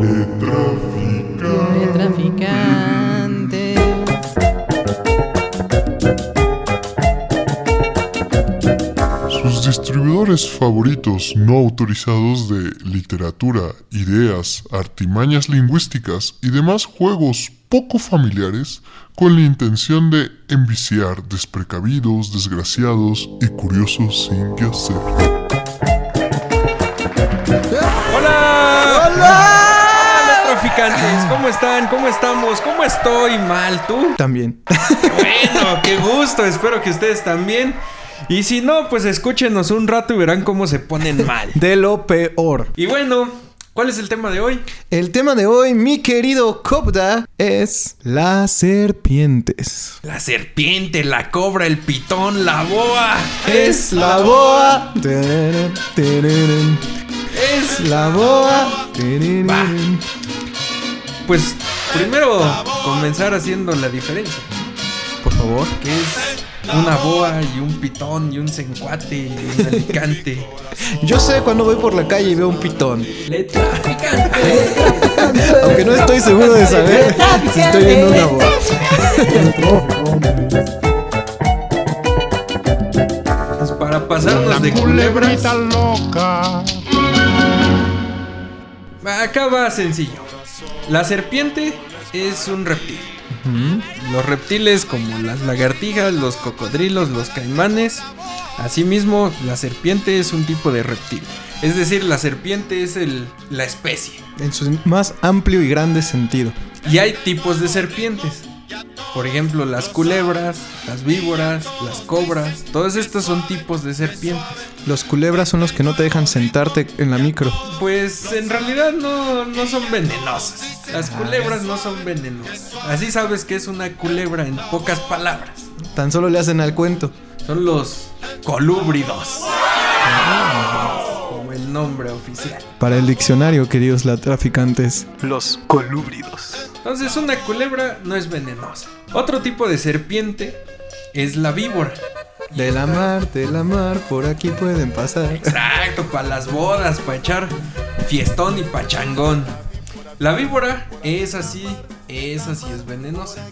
Le traficante. Sus distribuidores favoritos no autorizados de literatura, ideas, artimañas lingüísticas y demás juegos poco familiares con la intención de enviciar desprecavidos, desgraciados y curiosos sin qué hacer. ¿Cómo están? ¿Cómo estamos? ¿Cómo estoy? ¿Mal tú? También. Bueno, qué gusto. Espero que ustedes también. Y si no, pues escúchenos un rato y verán cómo se ponen mal. De lo peor. Y bueno, ¿cuál es el tema de hoy? El tema de hoy, mi querido Cobda, es las serpientes. La serpiente, la cobra, el pitón, la boa. Es la boa. Tararán, tararán. Es La boa. Tararán. Pues primero comenzar haciendo la diferencia. Por favor. Que es una boa y un pitón y un cencuate y un alicante. Yo sé cuando voy por la calle y veo un pitón. Le traficante. Aunque no estoy seguro de saber si estoy viendo una boa. Pues para pasarnos de culebras. Acá va sencillo. La serpiente es un reptil. Los reptiles como las lagartijas, los cocodrilos, los caimanes. Asimismo, la serpiente es un tipo de reptil. Es decir, la serpiente es el, la especie. En su más amplio y grande sentido. Y hay tipos de serpientes. Por ejemplo, las culebras, las víboras, las cobras. Todos estos son tipos de serpientes. Los culebras son los que no te dejan sentarte en la micro. Pues en realidad no, no son venenosas. Las culebras no son venenosas. Así sabes que es una culebra en pocas palabras. Tan solo le hacen al cuento. Son los colúbridos. Nombre oficial. Para el diccionario, queridos la traficantes. Los colúbridos. Entonces una culebra no es venenosa. Otro tipo de serpiente es la víbora. De la mar, de la mar, por aquí pueden pasar. Exacto, para las bodas, para echar fiestón y pachangón. La víbora es así, es así, es venenosa.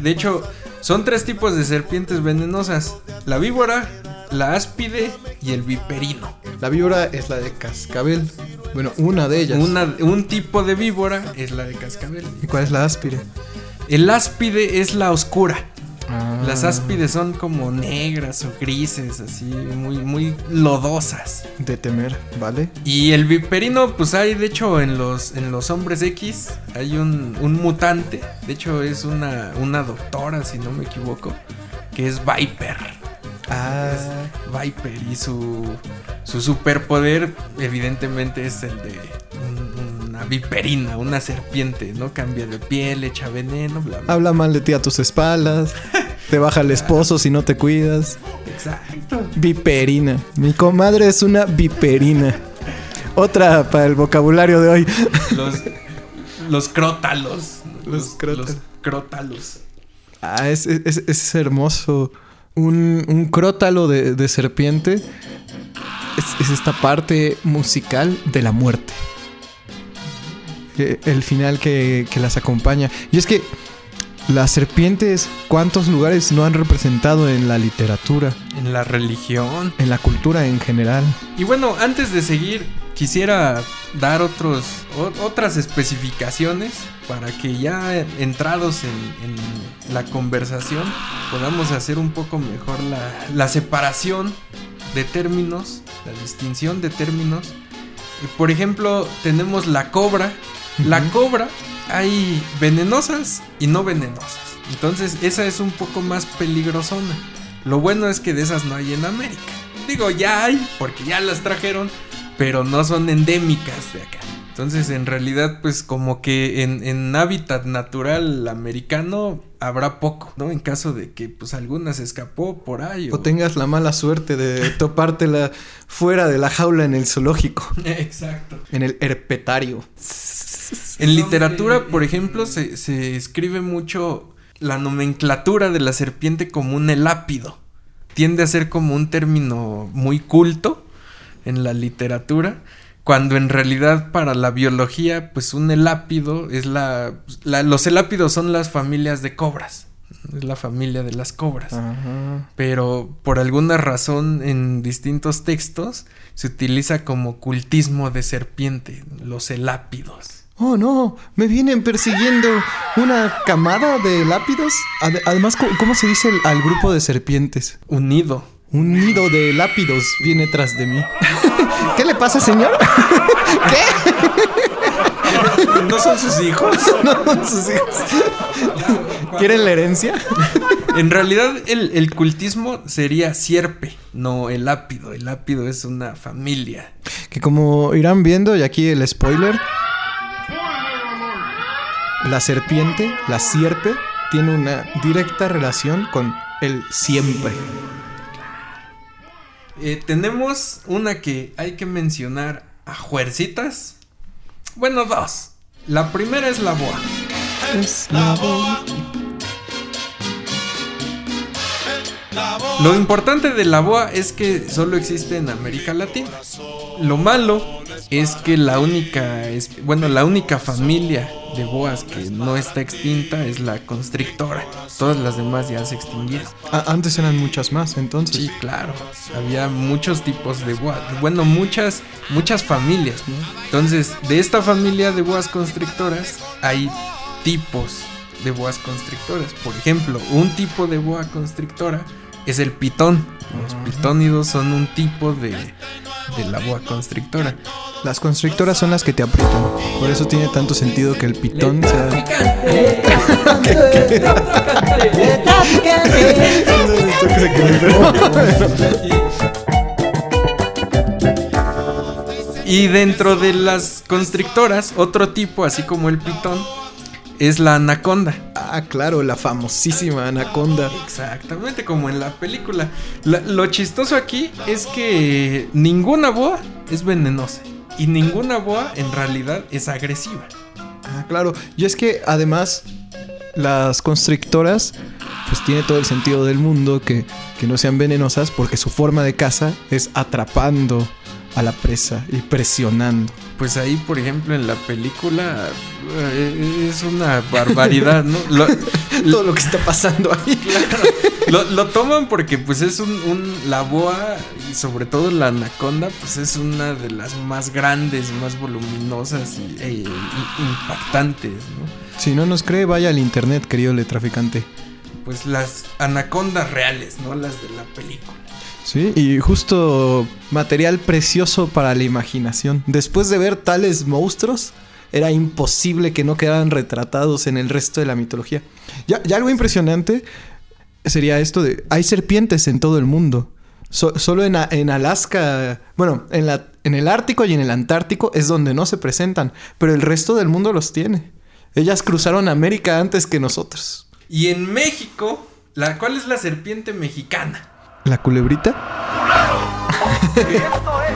De hecho, son tres tipos de serpientes venenosas. La víbora, la áspide y el viperino. La víbora es la de cascabel. Bueno, una de ellas. Una- un tipo de víbora es la de cascabel. ¿Y cuál es la áspide? El áspide es la oscura. Ah. Las áspides son como negras o grises, así, muy, muy lodosas. De temer, ¿vale? Y el viperino, pues hay, de hecho, en los, en los hombres X, hay un, un mutante. De hecho, es una, una doctora, si no me equivoco, que es Viper. Ah. Viper. Y su, su superpoder, evidentemente, es el de un- una viperina, una serpiente, ¿no? Cambia de piel, echa veneno, bla, bla. Habla mal de ti a tus espaldas. Te baja el esposo si no te cuidas. Exacto. Viperina. Mi comadre es una viperina. Otra para el vocabulario de hoy. Los, los crótalos. Los crótalos. Los crótalos. Ah, es, es- es hermoso. Un, un crótalo de, de serpiente es, es esta parte musical de la muerte. El final que, que las acompaña. Y es que las serpientes, ¿cuántos lugares no han representado en la literatura? En la religión. En la cultura en general. Y bueno, antes de seguir, quisiera dar otros, o- otras especificaciones para que ya entrados en, en la conversación podamos hacer un poco mejor la, la separación de términos, la distinción de términos. Por ejemplo, tenemos la cobra. La cobra hay venenosas y no venenosas. Entonces esa es un poco más peligrosona. Lo bueno es que de esas no hay en América. Digo, ya hay, porque ya las trajeron, pero no son endémicas de acá. Entonces, en realidad, pues como que en, en hábitat natural americano habrá poco, ¿no? En caso de que pues alguna se escapó por ahí. O tengas la mala suerte de topártela fuera de la jaula en el zoológico. Exacto. En el herpetario. En literatura, por ejemplo, se, se escribe mucho la nomenclatura de la serpiente como un elápido. Tiende a ser como un término muy culto en la literatura. cuando en realidad para la biología, pues un elápido es la, la- los elápidos son las familias de cobras, es la familia de las cobras. Ajá. Pero por alguna razón en distintos textos se utiliza como cultismo de serpiente, los elápidos. Oh, no, me vienen persiguiendo una camada de lápidos. Ade- además, ¿cómo, se dice al grupo de serpientes? Unido. Un nido de lápidos viene tras de mí. ¿Qué le pasa, señor? ¿No son sus hijos? no, sus hijos. ¿Quieren la herencia? En realidad el, el cultismo sería sierpe, no el lápido. El lápido es una familia. Que como irán viendo, y aquí el spoiler, la serpiente, la sierpe, tiene una directa relación con el siempre. Eh, tenemos una que hay que mencionar a juercitas. Bueno, dos. La primera es la boa. Es la voz. Lo importante de la boa es que solo existe en América Latina. Lo malo es que la única, es, bueno, la única familia de boas que no está extinta es la constrictora. Todas las demás ya se extinguieron. Ah, antes eran muchas más, entonces. Sí, claro. Había muchos tipos de boas. Bueno, muchas, muchas familias, ¿no? Entonces, de esta familia de boas constrictoras hay tipos de boas constrictoras. Por ejemplo, un tipo de boa constrictora es el pitón. Los pitónidos son un tipo de, de la boa constrictora. Las constrictoras son las que te aprietan. Por eso tiene tanto sentido que el pitón sea. Y dentro de las constrictoras, otro tipo, así como el pitón, es la anaconda. Ah, claro, la famosísima anaconda. Exactamente, como en la película. La- lo chistoso aquí es que ninguna boa es venenosa. Y ninguna boa en realidad es agresiva. Ah, claro. Y es que además las constrictoras, pues tiene todo el sentido del mundo que, que no sean venenosas porque su forma de caza es atrapando a la presa y presionando. Pues ahí, por ejemplo, en la película eh, es una barbaridad, ¿no? Lo, Todo lo que está pasando ahí. lo, lo toman porque pues es un, un- la boa y sobre todo la anaconda pues es una de las más grandes, más voluminosas y, e- i- impactantes, ¿no? Si no nos cree, vaya al internet, querido letraficante. Pues las anacondas reales, no las de la película. Sí, y justo material precioso para la imaginación. Después de ver tales monstruos, era imposible que no quedaran retratados en el resto de la mitología. Ya, ya algo impresionante sería esto de... Hay serpientes en todo el mundo. So- solo en Alaska, bueno, en, la, en el Ártico y en el Antártico es donde no se presentan, pero el resto del mundo los tiene. Ellas cruzaron América antes que nosotros. Y en México, la, ¿cuál es la serpiente mexicana? ¿La culebrita? Y esto es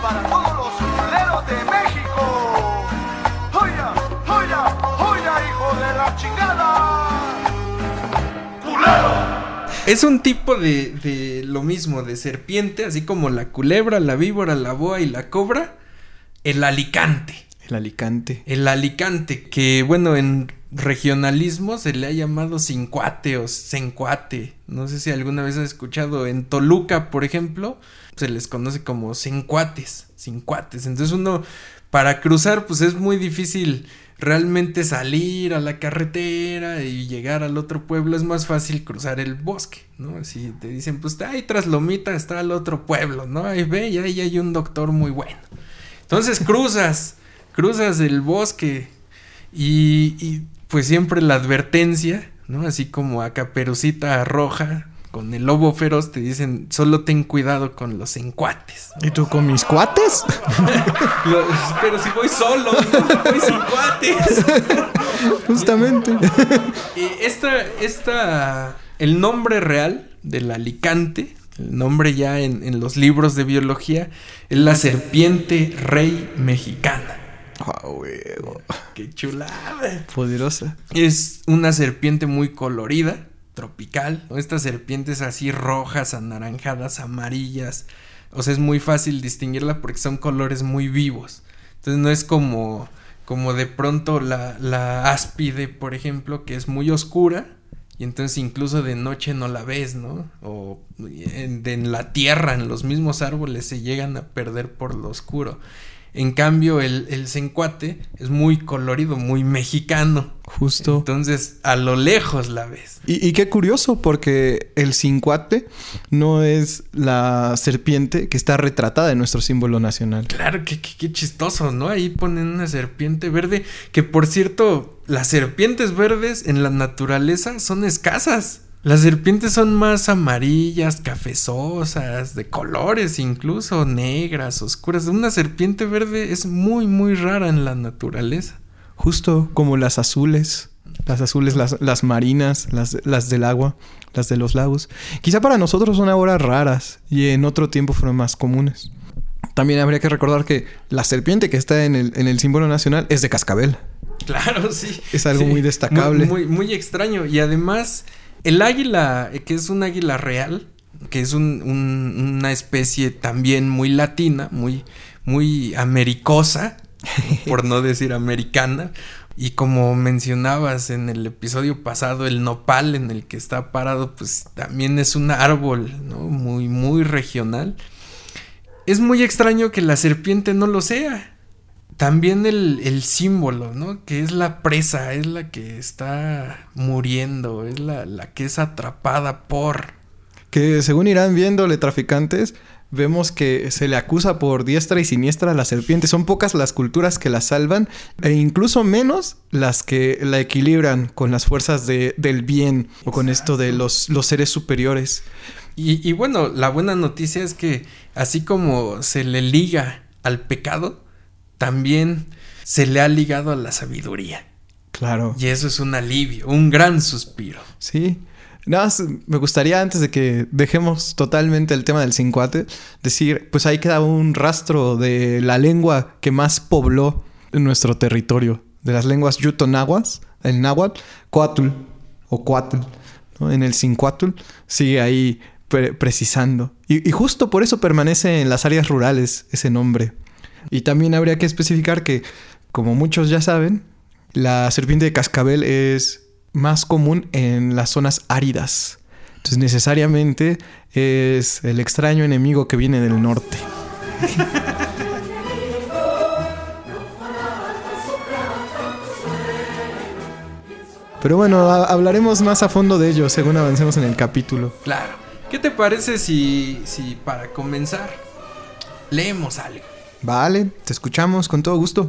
para todos los culeros de México. ¡Joya! ¡Joya! ¡Joya, hijo de la chingada! ¡Culero! Es un tipo de, de lo mismo, de serpiente, así como la culebra, la víbora, la boa y la cobra. El alicante. El Alicante. El alicante, que bueno, en regionalismo se le ha llamado cincuate o sencuate. No sé si alguna vez has escuchado. En Toluca, por ejemplo, se les conoce como cincuates. Cincuates. Entonces uno, para cruzar, pues es muy difícil realmente salir a la carretera y llegar al otro pueblo. Es más fácil cruzar el bosque, ¿no? Si te dicen, pues ahí tras Lomita está el otro pueblo, ¿no? Ahí ve, y ahí hay un doctor muy bueno. Entonces cruzas, cruzas el bosque y, y, pues siempre la advertencia, ¿no? Así como a Caperucita Roja con el lobo feroz te dicen, solo ten cuidado con los encuates. ¿Y tú con mis cuates? Pero si voy solo, no voy sin cuates. Justamente. Esta, esta, el nombre real del alicante, el nombre ya en, en los libros de biología, es la serpiente rey mexicana. Ah. ¡Qué chulada! Poderosa. Es una serpiente muy colorida, tropical. Estas serpientes así rojas, anaranjadas, amarillas, O sea, es muy fácil distinguirla porque son colores muy vivos. Entonces no es como, como de pronto la, la áspide, por ejemplo, que es muy oscura. Y entonces incluso de noche no la ves, ¿no? O en, en la tierra, en los mismos árboles, se llegan a perder por lo oscuro. En cambio, el, el cencuate es muy colorido, muy mexicano. Justo. Entonces, a lo lejos la ves. Y, y qué curioso, porque el cincuate no es la serpiente que está retratada en nuestro símbolo nacional. Claro, qué, qué, qué chistoso, ¿no? Ahí ponen una serpiente verde, que por cierto, las serpientes verdes en la naturaleza son escasas. Las serpientes son más amarillas, cafezosas, de colores incluso, negras, oscuras. Una serpiente verde es muy, muy rara en la naturaleza. Justo como las azules. Las azules, las, las marinas, las, las del agua, las de los lagos. Quizá para nosotros son ahora raras y en otro tiempo fueron más comunes. También habría que recordar que la serpiente que está en el, en el símbolo nacional es de cascabel. Claro, sí. Es algo sí. muy destacable. Muy, muy, muy extraño. Y además, el águila, eh, que es un águila real, que es un, un, una especie también muy latina, muy, muy americosa, por no decir americana. Y como mencionabas en el episodio pasado, el nopal en el que está parado, pues también es un árbol, ¿no? Muy, muy regional. Es muy extraño que la serpiente no lo sea. También el, el, símbolo, ¿no? Que es la presa, es la que está muriendo, es la, la que es atrapada por. Que según irán viéndole traficantes, vemos que se le acusa por diestra y siniestra a la serpiente. Son pocas las culturas que la salvan e incluso menos las que la equilibran con las fuerzas de, del bien o con esto de los, los seres superiores. Y, y, bueno, la buena noticia es que así como se le liga al pecado, también se le ha ligado a la sabiduría. Claro. Y eso es un alivio, un gran suspiro. Sí. Nada más me gustaría, antes de que dejemos totalmente el tema del cincuate, decir, pues ahí queda un rastro de la lengua que más pobló en nuestro territorio. De las lenguas yutonaguas, el náhuatl, coatl o coatl. ¿no? En el cincuatl sigue ahí pre precisando. Y, y justo por eso permanece en las áreas rurales ese nombre. Y también habría que especificar que, como muchos ya saben, la serpiente de cascabel es más común en las zonas áridas. Entonces necesariamente es el extraño enemigo que viene del norte. Pero bueno, hablaremos más a fondo de ello según avancemos en el capítulo. Claro. ¿Qué te parece si, si para comenzar leemos algo? Vale, te escuchamos con todo gusto.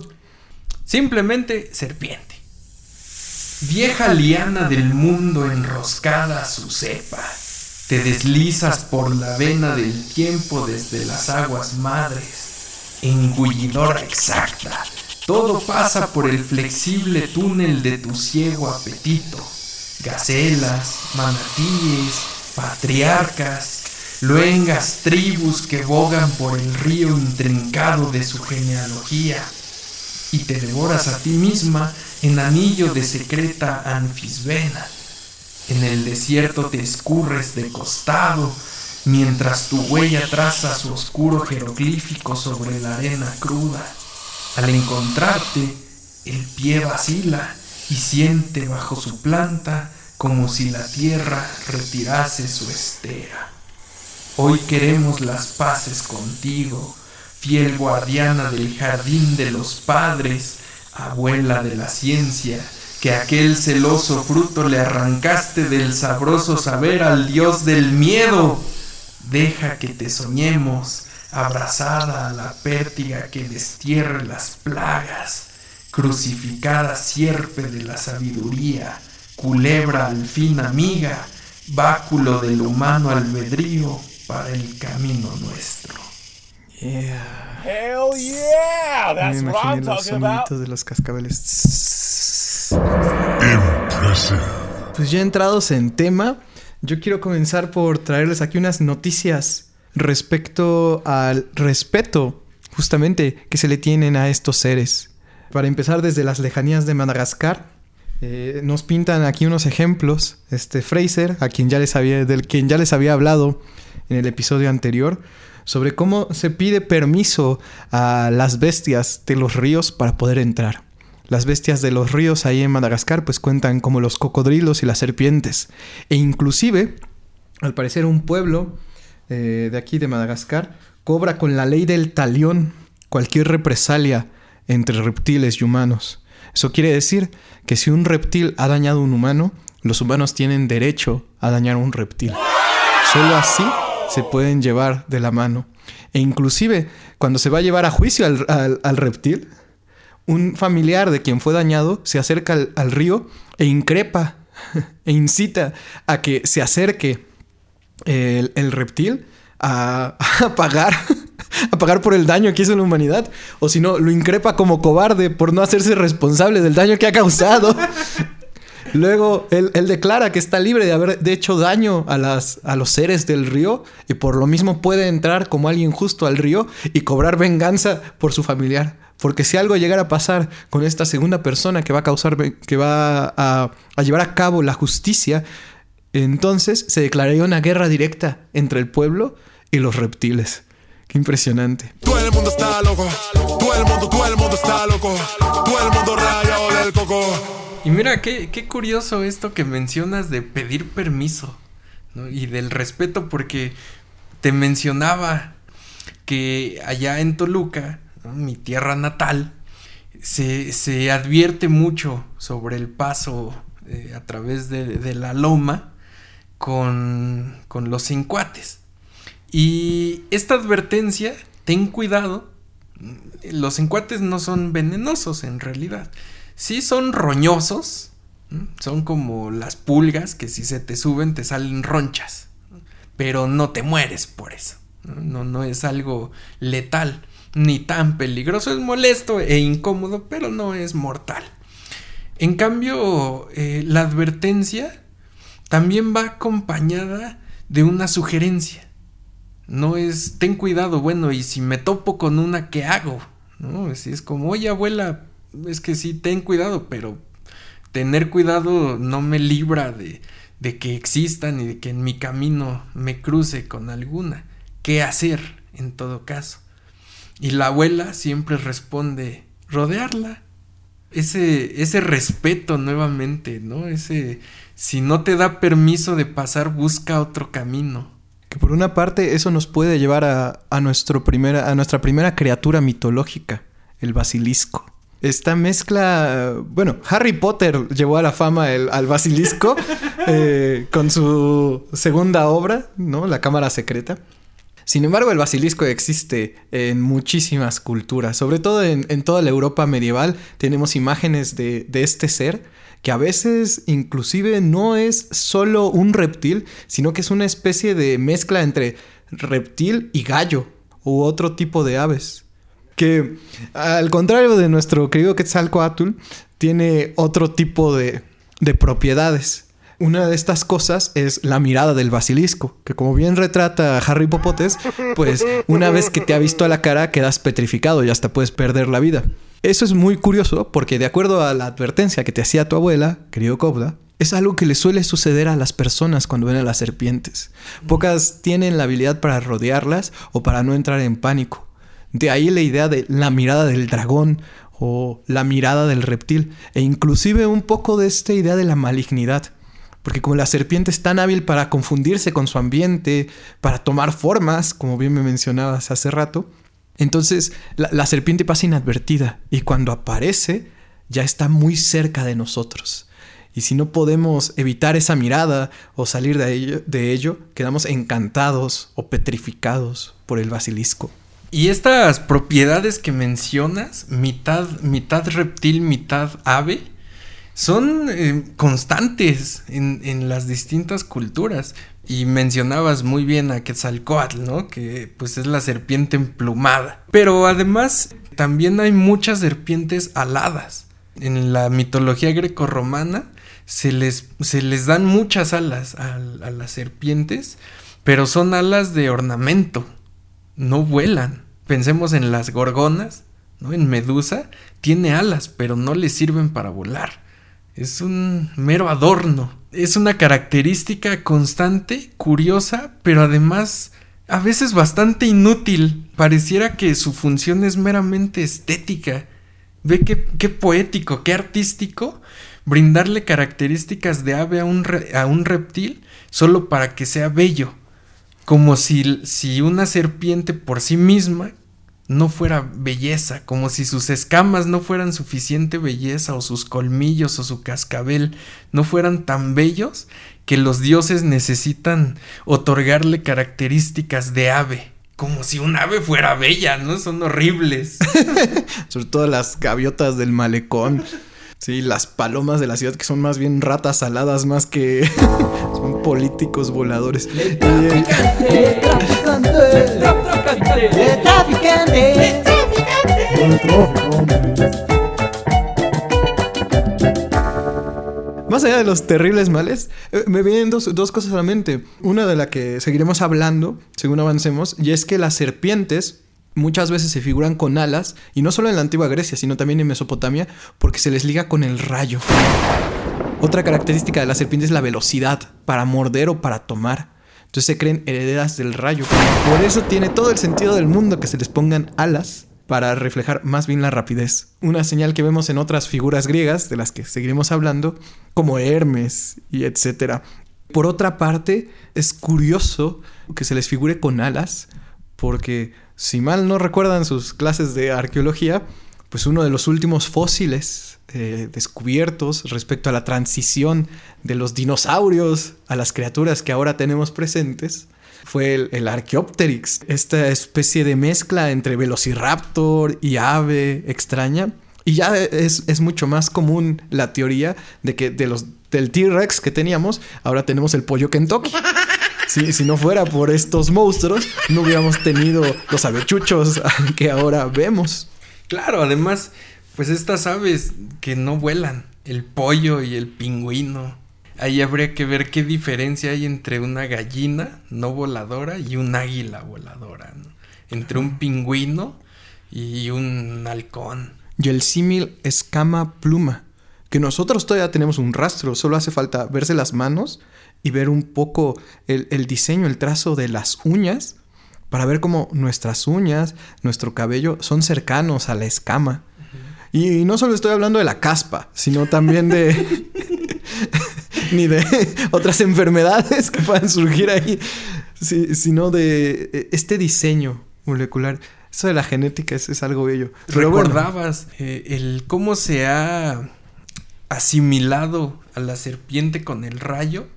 Simplemente serpiente. Vieja liana del mundo enroscada a su cepa, te deslizas por la vena del tiempo desde las aguas madres, engullidora exacta. Todo pasa por el flexible túnel de tu ciego apetito. Gacelas, manatíes, patriarcas, luengas tribus que bogan por el río intrincado de su genealogía y te devoras a ti misma en anillo de secreta anfisbena. En el desierto te escurres de costado, mientras tu huella traza su oscuro jeroglífico sobre la arena cruda. Al encontrarte, el pie vacila y siente bajo su planta como si la tierra retirase su estera. Hoy queremos las paces contigo, fiel guardiana del jardín de los padres, abuela de la ciencia, que aquel celoso fruto le arrancaste del sabroso saber al dios del miedo. Deja que te soñemos, abrazada a la pértiga que destierre las plagas, crucificada sierpe de la sabiduría, culebra al fin amiga, báculo del humano albedrío para el camino nuestro. Yeah. Hell yeah! That's Me what I'm los talking about. de los cascabeles. Impressive. Pues ya entrados en tema, yo quiero comenzar por traerles aquí unas noticias respecto al respeto justamente que se le tienen a estos seres. Para empezar desde las lejanías de Madagascar, eh, nos pintan aquí unos ejemplos. Este Fraser, a quien ya les había, del quien ya les había hablado en el episodio anterior, sobre cómo se pide permiso a las bestias de los ríos para poder entrar. Las bestias de los ríos ahí en Madagascar pues cuentan como los cocodrilos y las serpientes. E inclusive, al parecer un pueblo eh, de aquí de Madagascar cobra con la ley del talión cualquier represalia entre reptiles y humanos. Eso quiere decir que si un reptil ha dañado a un humano, los humanos tienen derecho a dañar a un reptil. Solo así se pueden llevar de la mano. E inclusive cuando se va a llevar a juicio al, al- reptil, un familiar de quien fue dañado se acerca al, al río e increpa e incita a que se acerque el, el reptil a, a pagar a pagar por el daño que hizo la humanidad o si no lo increpa como cobarde por no hacerse responsable del daño que ha causado Luego él, declara que está libre de haber de hecho daño a, las, a los seres del río y por lo mismo puede entrar como alguien justo al río y cobrar venganza por su familiar. Porque si algo llegara a pasar con esta segunda persona que va a causar, que va a llevar a cabo la justicia, entonces se declararía una guerra directa entre el pueblo y los reptiles. Qué impresionante. Todo el mundo está loco. Todo el mundo, todo el mundo está loco. Todo el mundo rayado del coco. Y mira, qué, qué curioso esto que mencionas de pedir permiso ¿no? y del respeto, porque te mencionaba que allá en Toluca, ¿no? mi tierra natal, se, se advierte mucho sobre el paso eh, a través de, de la loma con, con los cincuates. Y esta advertencia, ten cuidado, los encuates no son venenosos en realidad. Sí son roñosos, son como las pulgas que si se te suben te salen ronchas, pero no te mueres por eso. ¿no? No, no es algo letal ni tan peligroso, es molesto e incómodo, pero no es mortal. En cambio, eh, la advertencia también va acompañada de una sugerencia. No es, ten cuidado, bueno, y si me topo con una, ¿qué hago? ¿No? Es, es como, oye, abuela, es que sí, ten cuidado, pero tener cuidado no me libra de, de que existan y de que en mi camino me cruce con alguna. ¿Qué hacer en todo caso? Y la abuela siempre responde, rodearla. Ese, ese respeto nuevamente, ¿no? Ese, si no te da permiso de pasar, busca otro camino. Que por una parte eso nos puede llevar a, a nuestro primera, a nuestra primera criatura mitológica, el basilisco. Esta mezcla, bueno, Harry Potter llevó a la fama el- al basilisco eh, con su segunda obra, ¿no? La Cámara Secreta. Sin embargo, el basilisco existe en muchísimas culturas, sobre todo en, en toda la Europa medieval tenemos imágenes de, de este ser que a veces inclusive no es solo un reptil, sino que es una especie de mezcla entre reptil y gallo u otro tipo de aves. Que al contrario de nuestro querido Quetzalcoatl, tiene otro tipo de, de propiedades. Una de estas cosas es la mirada del basilisco, que como bien retrata Harry Popotes, pues una vez que te ha visto a la cara quedas petrificado y hasta puedes perder la vida. Eso es muy curioso porque de acuerdo a la advertencia que te hacía tu abuela, querido Cobda, es algo que le suele suceder a las personas cuando ven a las serpientes. Pocas tienen la habilidad para rodearlas o para no entrar en pánico. De ahí la idea de la mirada del dragón o la mirada del reptil e inclusive un poco de esta idea de la malignidad. Porque como la serpiente es tan hábil para confundirse con su ambiente, para tomar formas, como bien me mencionabas hace rato, entonces la, serpiente pasa inadvertida y cuando aparece ya está muy cerca de nosotros. Y si no podemos evitar esa mirada o salir de ello, de ello, quedamos encantados o petrificados por el basilisco. Y estas propiedades que mencionas, mitad, mitad reptil, mitad ave, son eh, constantes en, en las distintas culturas. Y mencionabas muy bien a Quetzalcoatl, ¿no? Que pues es la serpiente emplumada. Pero además también hay muchas serpientes aladas. En la mitología grecorromana se les, se les dan muchas alas a, a las serpientes, pero son alas de ornamento no vuelan. Pensemos en las gorgonas, ¿no? En Medusa tiene alas, pero no le sirven para volar. Es un mero adorno. Es una característica constante, curiosa, pero además a veces bastante inútil. Pareciera que su función es meramente estética. Ve qué, qué poético, qué artístico brindarle características de ave a un, a un reptil solo para que sea bello. Como si, si una serpiente por sí misma no fuera belleza, como si sus escamas no fueran suficiente belleza, o sus colmillos o su cascabel no fueran tan bellos que los dioses necesitan otorgarle características de ave. Como si un ave fuera bella, ¿no? Son horribles. Sobre todo las gaviotas del malecón. Sí, las palomas de la ciudad que son más bien ratas aladas más que son políticos voladores. Más allá de los terribles males, eh, me vienen dos, dos cosas a la mente. Una de la que seguiremos hablando según avancemos, y es que las serpientes muchas veces se figuran con alas, y no solo en la antigua Grecia, sino también en Mesopotamia, porque se les liga con el rayo. Otra característica de la serpiente es la velocidad, para morder o para tomar. Entonces se creen herederas del rayo. Por eso tiene todo el sentido del mundo que se les pongan alas para reflejar más bien la rapidez. Una señal que vemos en otras figuras griegas, de las que seguiremos hablando, como Hermes y etcétera. Por otra parte, es curioso que se les figure con alas, porque si mal no recuerdan sus clases de arqueología, pues uno de los últimos fósiles eh, descubiertos respecto a la transición de los dinosaurios a las criaturas que ahora tenemos presentes fue el, el Archaeopteryx, esta especie de mezcla entre velociraptor y ave extraña. Y ya es, es mucho más común la teoría de que de los, del T-Rex que teníamos, ahora tenemos el pollo Kentucky. Si, si no fuera por estos monstruos, no hubiéramos tenido los avechuchos que ahora vemos. Claro, además, pues estas aves que no vuelan, el pollo y el pingüino. Ahí habría que ver qué diferencia hay entre una gallina no voladora y un águila voladora, ¿no? Entre un pingüino y un halcón. Y el símil escama pluma, que nosotros todavía tenemos un rastro, solo hace falta verse las manos y ver un poco el, el diseño, el trazo de las uñas, para ver cómo nuestras uñas, nuestro cabello son cercanos a la escama. Y, y no solo estoy hablando de la caspa, sino también de... ni de otras enfermedades que puedan surgir ahí, si- sino de eh, este diseño molecular. Eso de la genética es, es algo bello. Pero bueno, ¿Recordabas eh, el cómo se ha asimilado a la serpiente con el rayo?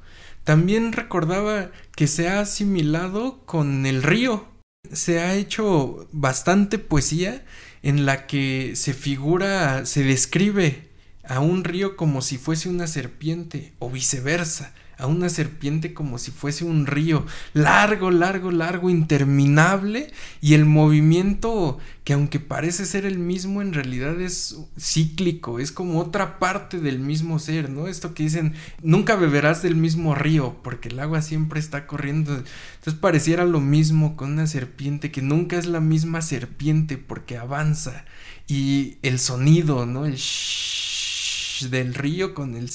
También recordaba que se ha asimilado con el río. Se ha hecho bastante poesía en la que se figura, se describe a un río como si fuese una serpiente o viceversa, a una serpiente como si fuese un río largo, largo, largo, interminable y el movimiento que aunque parece ser el mismo en realidad es cíclico, es como otra parte del mismo ser, ¿no? Esto que dicen, nunca beberás del mismo río porque el agua siempre está corriendo. Entonces pareciera lo mismo con una serpiente que nunca es la misma serpiente porque avanza y el sonido, ¿no? El shh del río con el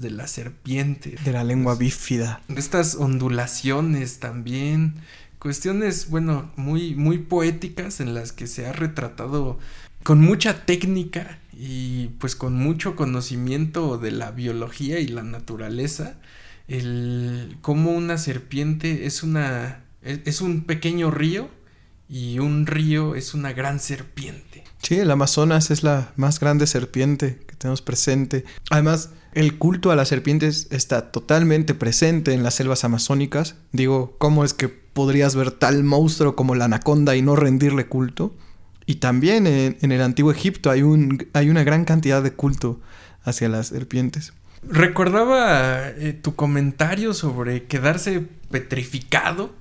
de la serpiente. de la lengua bífida. Estas ondulaciones también. Cuestiones, bueno, muy, muy poéticas en las que se ha retratado con mucha técnica y pues con mucho conocimiento de la biología y la naturaleza. El cómo una serpiente es una. es, es un pequeño río y un río es una gran serpiente. Sí, el Amazonas es la más grande serpiente que tenemos presente. Además, el culto a las serpientes está totalmente presente en las selvas amazónicas. Digo, ¿cómo es que podrías ver tal monstruo como la anaconda y no rendirle culto? Y también en, en el antiguo Egipto hay, un, hay una gran cantidad de culto hacia las serpientes. Recordaba eh, tu comentario sobre quedarse petrificado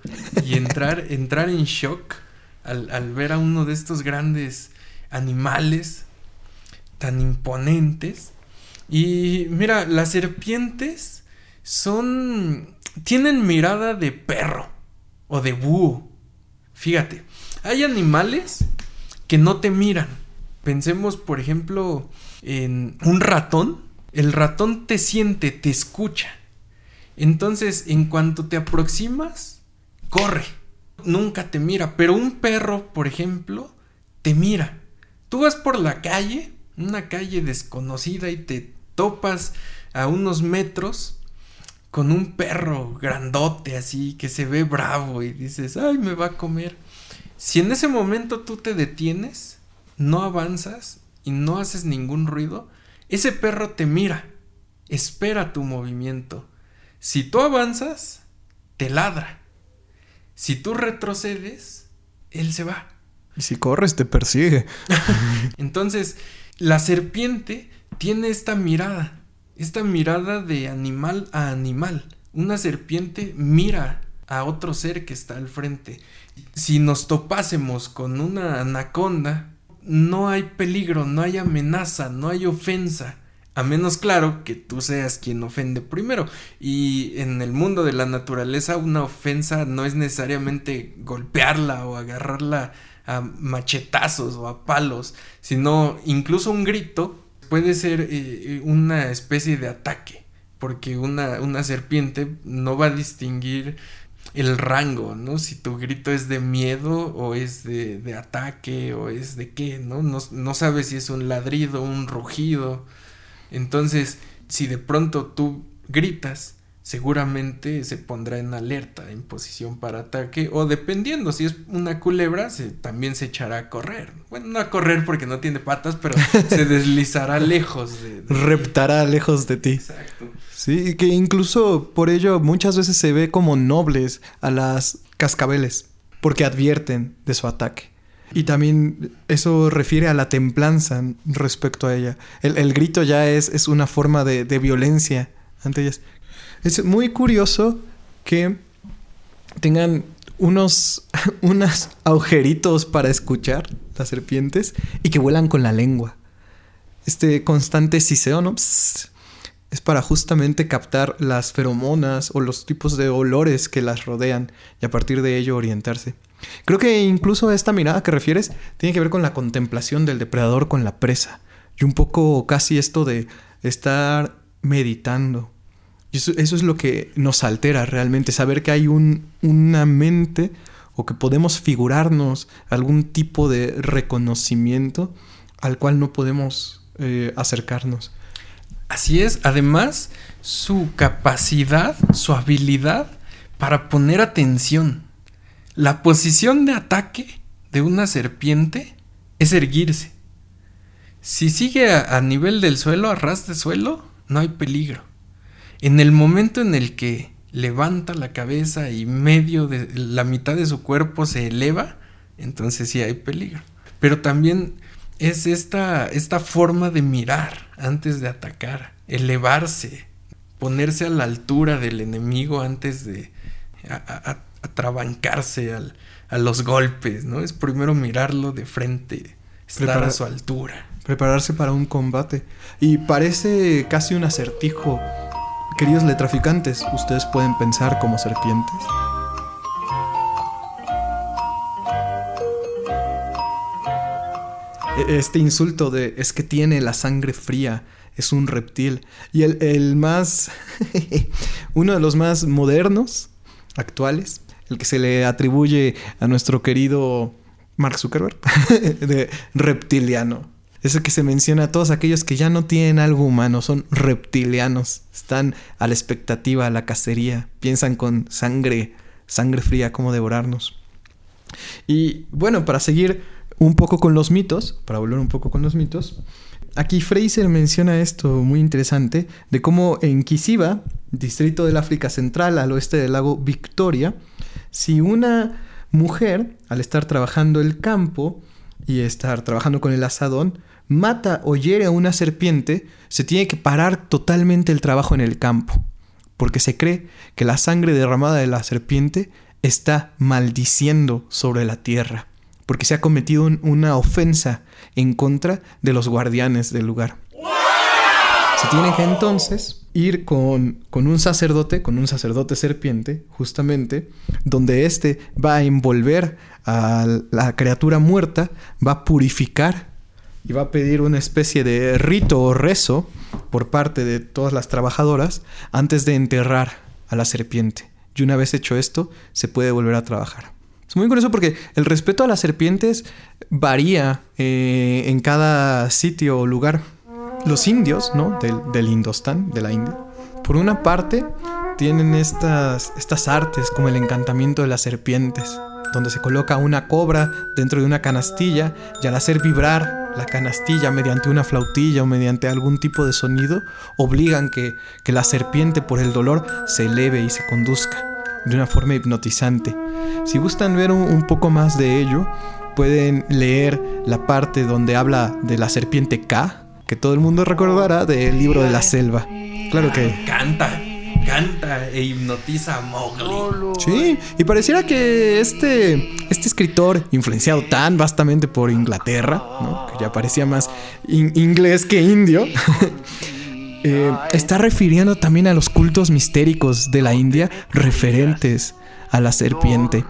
y entrar, entrar en shock al, al ver a uno de estos grandes animales tan imponentes. Y mira, las serpientes son... tienen mirada de perro o de búho. Fíjate, hay animales que no te miran. Pensemos, por ejemplo, en un ratón. El ratón te siente, te escucha. Entonces, en cuanto te aproximas, corre. nunca te mira, pero un perro, por ejemplo, te mira. Tú vas por la calle, una calle desconocida y te topas a unos metros con un perro grandote así que se ve bravo y dices, ay, me va a comer. Si en ese momento tú te detienes, no avanzas y no haces ningún ruido, ese perro te mira, espera tu movimiento. Si tú avanzas, te ladra. Si tú retrocedes, él se va. Y si corres, te persigue. Entonces, la serpiente tiene esta mirada, esta mirada de animal a animal. Una serpiente mira a otro ser que está al frente. Si nos topásemos con una anaconda, no hay peligro, no hay amenaza, no hay ofensa. A menos claro que tú seas quien ofende primero. Y en el mundo de la naturaleza una ofensa no es necesariamente golpearla o agarrarla a machetazos o a palos, sino incluso un grito puede ser eh, una especie de ataque, porque una, una serpiente no va a distinguir el rango, ¿no? Si tu grito es de miedo o es de, de ataque o es de qué, ¿no? ¿no? No sabes si es un ladrido, un rugido. Entonces, si de pronto tú gritas, seguramente se pondrá en alerta, en posición para ataque, o dependiendo, si es una culebra, se, también se echará a correr. Bueno, no a correr porque no tiene patas, pero se deslizará lejos de, de Reptará lejos de ti. Exacto. Sí, y que incluso por ello muchas veces se ve como nobles a las cascabeles, porque advierten de su ataque. Y también eso refiere a la templanza respecto a ella. El, el grito ya es, es una forma de, de violencia ante ellas. Es muy curioso que tengan unos, unos agujeritos para escuchar las serpientes y que vuelan con la lengua. Este constante siseo, ¿no? Psst, es para justamente captar las feromonas o los tipos de olores que las rodean y a partir de ello orientarse. Creo que incluso esta mirada que refieres tiene que ver con la contemplación del depredador con la presa y un poco casi esto de estar meditando. Y eso, es lo que nos altera realmente, saber que hay un, una mente o que podemos figurarnos algún tipo de reconocimiento al cual no podemos eh, acercarnos. Así es, además su capacidad, su habilidad para poner atención. La posición de ataque de una serpiente es erguirse. Si sigue a, nivel del suelo, a ras de suelo, no hay peligro. En el momento en el que levanta la cabeza y medio de la mitad de su cuerpo se eleva, entonces sí hay peligro. Pero también es esta, esta forma de mirar antes de atacar, elevarse, ponerse a la altura del enemigo antes de atrabancarse al, a los golpes, ¿no? Es primero mirarlo de frente, estar Prepara a su altura. Prepararse para un combate. Y parece casi un acertijo. Queridos letraficantes, ¿ustedes pueden pensar como serpientes? Este insulto de es que tiene la sangre fría, es un reptil. Y el, el más, uno de los más modernos, actuales, el que se le atribuye a nuestro querido Mark Zuckerberg, de reptiliano. Es que se menciona a todos aquellos que ya no tienen algo humano, son reptilianos, están a la expectativa, a la cacería, piensan con sangre, sangre fría, cómo devorarnos. Y bueno, para seguir un poco con los mitos, para volver un poco con los mitos, aquí Fraser menciona esto muy interesante, de cómo en Kisiba, distrito del África Central, al oeste del lago Victoria, si una mujer, al estar trabajando el campo y estar trabajando con el asadón, mata o hiere a una serpiente, se tiene que parar totalmente el trabajo en el campo, porque se cree que la sangre derramada de la serpiente está maldiciendo sobre la tierra, porque se ha cometido un, una ofensa en contra de los guardianes del lugar. Se tiene que entonces ir con, con, un sacerdote, con un sacerdote serpiente, justamente, donde éste va a envolver a la criatura muerta, va a purificar y va a pedir una especie de rito o rezo por parte de todas las trabajadoras antes de enterrar a la serpiente. Y una vez hecho esto, se puede volver a trabajar. Es muy curioso porque el respeto a las serpientes varía eh, en cada sitio o lugar. Los indios, ¿no? Del, del Indostán, de la India. Por una parte, tienen estas, estas artes como el encantamiento de las serpientes, donde se coloca una cobra dentro de una canastilla y al hacer vibrar la canastilla mediante una flautilla o mediante algún tipo de sonido, obligan que, que la serpiente por el dolor se eleve y se conduzca de una forma hipnotizante. Si gustan ver un, un poco más de ello, pueden leer la parte donde habla de la serpiente K, que todo el mundo recordará del libro de la selva. Claro que Canta, canta e hipnotiza a Mowgli. Sí, y pareciera que este, este escritor, influenciado tan vastamente por Inglaterra, ¿no? que ya parecía más in- inglés que indio, eh, está refiriendo también a los cultos mistéricos de la India referentes a la serpiente.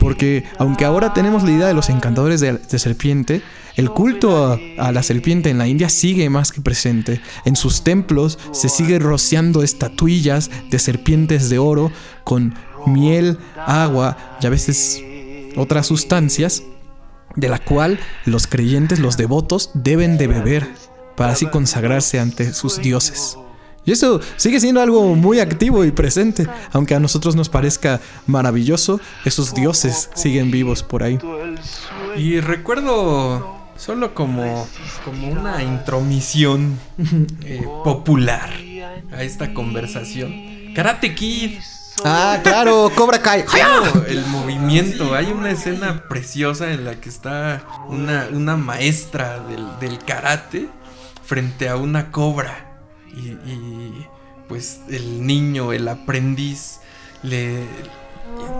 Porque aunque ahora tenemos la idea de los encantadores de, serpiente, el culto a, a la serpiente en la India sigue más que presente. En sus templos se sigue rociando estatuillas de serpientes de oro con miel, agua y a veces otras sustancias de la cual los creyentes, los devotos, deben de beber para así consagrarse ante sus dioses. Y eso sigue siendo algo muy activo y presente, aunque a nosotros nos parezca maravilloso, esos dioses siguen vivos por ahí. Y recuerdo solo como, como una intromisión eh, popular a esta conversación. Karate Kid. Ah, claro, Cobra Kai. El movimiento. Hay una escena preciosa en la que está una, una maestra del, del karate frente a una cobra. Y, y, pues el niño, el aprendiz, le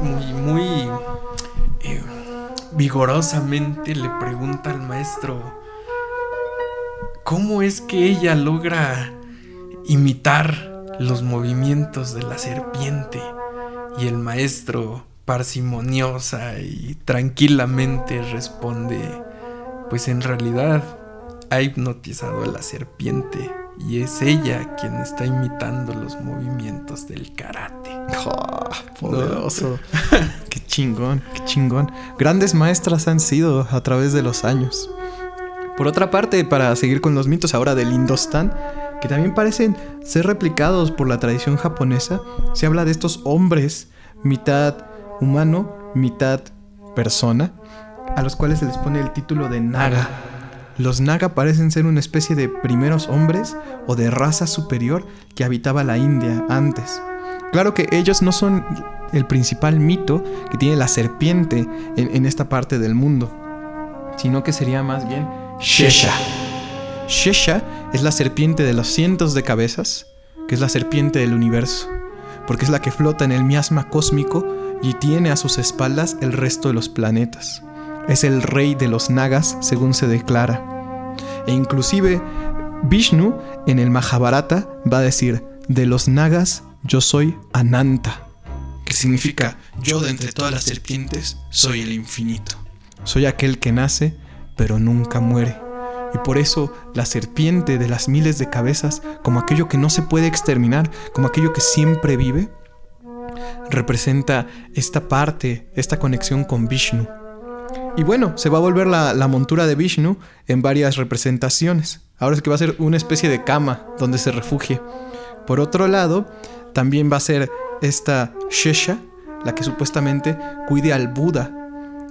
muy, muy eh, vigorosamente le pregunta al maestro cómo es que ella logra imitar los movimientos de la serpiente. Y el maestro, parsimoniosa y tranquilamente, responde, pues en realidad ha hipnotizado a la serpiente y es ella quien está imitando los movimientos del karate. Poderoso. qué chingón, qué chingón. Grandes maestras han sido a través de los años. Por otra parte, para seguir con los mitos ahora del Indostán, que también parecen ser replicados por la tradición japonesa, se habla de estos hombres, mitad humano, mitad persona, a los cuales se les pone el título de Naga. Los Naga parecen ser una especie de primeros hombres o de raza superior que habitaba la India antes. Claro que ellos no son el principal mito que tiene la serpiente en, en esta parte del mundo, sino que sería más bien Shesha. Shesha es la serpiente de los cientos de cabezas, que es la serpiente del universo, porque es la que flota en el miasma cósmico y tiene a sus espaldas el resto de los planetas. Es el rey de los nagas, según se declara. E inclusive Vishnu en el Mahabharata va a decir, de los nagas yo soy Ananta, que significa yo de entre todas las serpientes soy el infinito. Soy aquel que nace, pero nunca muere. Y por eso la serpiente de las miles de cabezas, como aquello que no se puede exterminar, como aquello que siempre vive, representa esta parte, esta conexión con Vishnu. Y bueno, se va a volver la, montura de Vishnu en varias representaciones. Ahora es que va a ser una especie de cama donde se refugie. Por otro lado, también va a ser esta Shesha, la que supuestamente cuide al Buda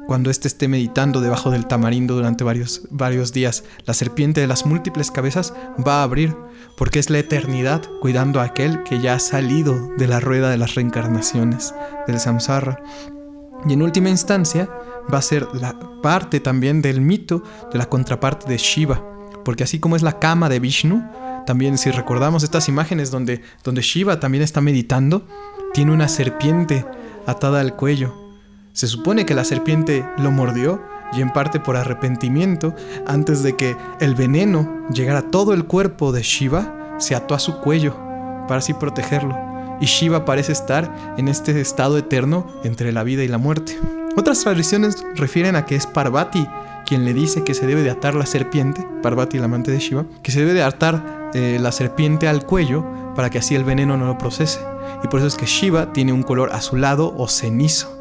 cuando éste esté meditando debajo del tamarindo durante varios, varios días. La serpiente de las múltiples cabezas va a abrir, porque es la eternidad cuidando a aquel que ya ha salido de la rueda de las reencarnaciones, del samsara. Y en última instancia, va a ser la parte también del mito de la contraparte de Shiva, porque así como es la cama de Vishnu, también si recordamos estas imágenes donde, donde Shiva también está meditando, tiene una serpiente atada al cuello. Se supone que la serpiente lo mordió y en parte por arrepentimiento, antes de que el veneno llegara a todo el cuerpo de Shiva, se ató a su cuello para así protegerlo. Y Shiva parece estar en este estado eterno entre la vida y la muerte. Otras tradiciones refieren a que es Parvati quien le dice que se debe de atar la serpiente, Parvati, el amante de Shiva, que se debe de atar eh, la serpiente al cuello para que así el veneno no lo procese. Y por eso es que Shiva tiene un color azulado o cenizo.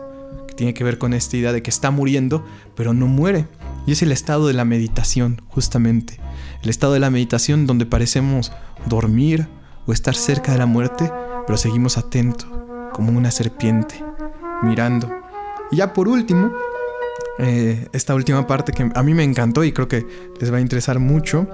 tiene que ver con esta idea de que está muriendo, pero no muere. Y es el estado de la meditación, justamente. El estado de la meditación donde parecemos dormir o estar cerca de la muerte, pero seguimos atentos, como una serpiente, mirando. Y ya por último, eh, esta última parte que a mí me encantó y creo que les va a interesar mucho.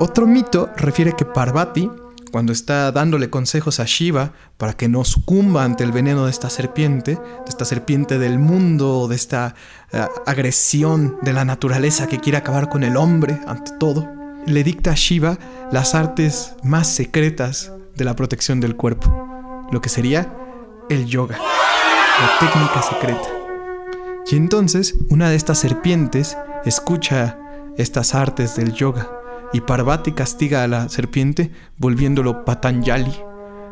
Otro mito refiere que Parvati, cuando está dándole consejos a Shiva para que no sucumba ante el veneno de esta serpiente, de esta serpiente del mundo, de esta eh, agresión de la naturaleza que quiere acabar con el hombre ante todo, le dicta a Shiva las artes más secretas de la protección del cuerpo, lo que sería el yoga, la técnica secreta. Y entonces una de estas serpientes escucha estas artes del yoga y Parvati castiga a la serpiente volviéndolo Patanjali,